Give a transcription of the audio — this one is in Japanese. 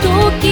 時